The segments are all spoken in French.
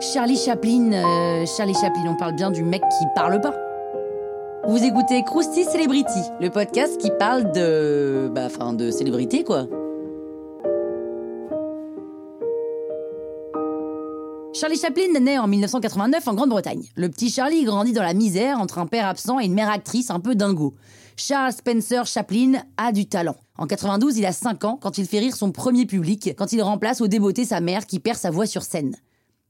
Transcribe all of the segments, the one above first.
Charlie Chaplin, euh, Charlie Chaplin, on parle bien du mec qui parle pas. Vous écoutez Krusty Celebrity, le podcast qui parle de. Bah, enfin, de célébrité, quoi. Charlie Chaplin naît en 1989 en Grande-Bretagne. Le petit Charlie grandit dans la misère entre un père absent et une mère actrice un peu dingo. Charles Spencer Chaplin a du talent. En 92, il a 5 ans quand il fait rire son premier public, quand il remplace au débeauté sa mère qui perd sa voix sur scène.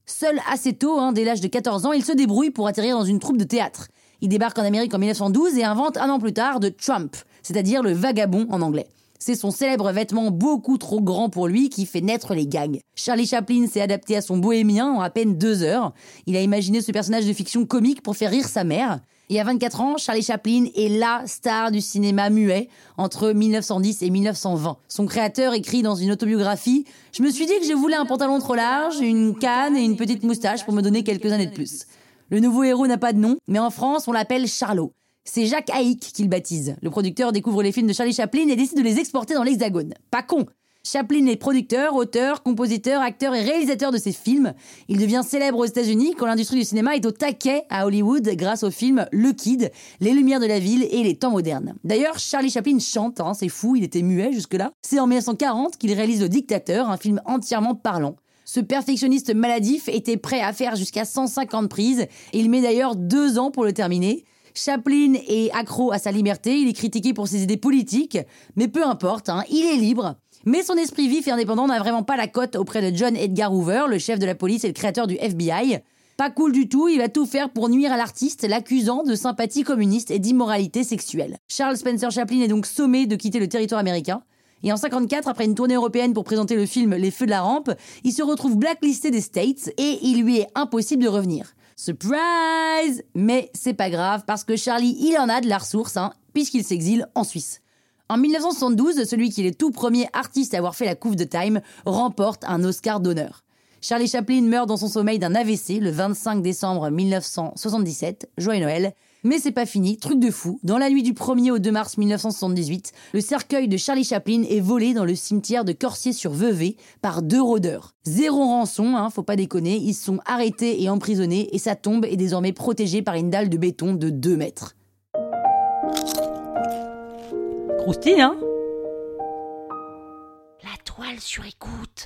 Seul assez tôt, hein, dès l'âge de 14 ans, il se débrouille pour atterrir dans une troupe de théâtre. Il débarque en Amérique en 1912 et invente un an plus tard de Trump, c'est-à-dire le vagabond en anglais. C'est son célèbre vêtement beaucoup trop grand pour lui qui fait naître les gags. Charlie Chaplin s'est adapté à son bohémien en à peine deux heures. Il a imaginé ce personnage de fiction comique pour faire rire sa mère. Et à 24 ans, Charlie Chaplin est la star du cinéma muet entre 1910 et 1920. Son créateur écrit dans une autobiographie Je me suis dit que je voulais un pantalon trop large, une canne et une petite moustache pour me donner quelques années de plus. Le nouveau héros n'a pas de nom, mais en France, on l'appelle Charlot. C'est Jacques Haïk qui le baptise. Le producteur découvre les films de Charlie Chaplin et décide de les exporter dans l'Hexagone. Pas con Chaplin est producteur, auteur, compositeur, acteur et réalisateur de ses films. Il devient célèbre aux États-Unis quand l'industrie du cinéma est au taquet à Hollywood grâce au film Le Kid, Les Lumières de la Ville et Les Temps modernes. D'ailleurs, Charlie Chaplin chante, hein, c'est fou, il était muet jusque-là. C'est en 1940 qu'il réalise Le Dictateur, un film entièrement parlant. Ce perfectionniste maladif était prêt à faire jusqu'à 150 prises il met d'ailleurs deux ans pour le terminer. Chaplin est accro à sa liberté, il est critiqué pour ses idées politiques, mais peu importe, hein, il est libre. Mais son esprit vif et indépendant n'a vraiment pas la cote auprès de John Edgar Hoover, le chef de la police et le créateur du FBI. Pas cool du tout, il va tout faire pour nuire à l'artiste, l'accusant de sympathie communiste et d'immoralité sexuelle. Charles Spencer Chaplin est donc sommé de quitter le territoire américain. Et en 54, après une tournée européenne pour présenter le film Les Feux de la Rampe, il se retrouve blacklisté des States et il lui est impossible de revenir. Surprise Mais c'est pas grave parce que Charlie, il en a de la ressource, hein, puisqu'il s'exile en Suisse. En 1972, celui qui est le tout premier artiste à avoir fait la couve de Time remporte un Oscar d'honneur. Charlie Chaplin meurt dans son sommeil d'un AVC le 25 décembre 1977, joyeux Noël. Mais c'est pas fini, truc de fou. Dans la nuit du 1er au 2 mars 1978, le cercueil de Charlie Chaplin est volé dans le cimetière de Corsier-sur-Vevey par deux rôdeurs. Zéro rançon, hein, faut pas déconner, ils sont arrêtés et emprisonnés et sa tombe est désormais protégée par une dalle de béton de 2 mètres. Croustille, hein? La toile sur écoute.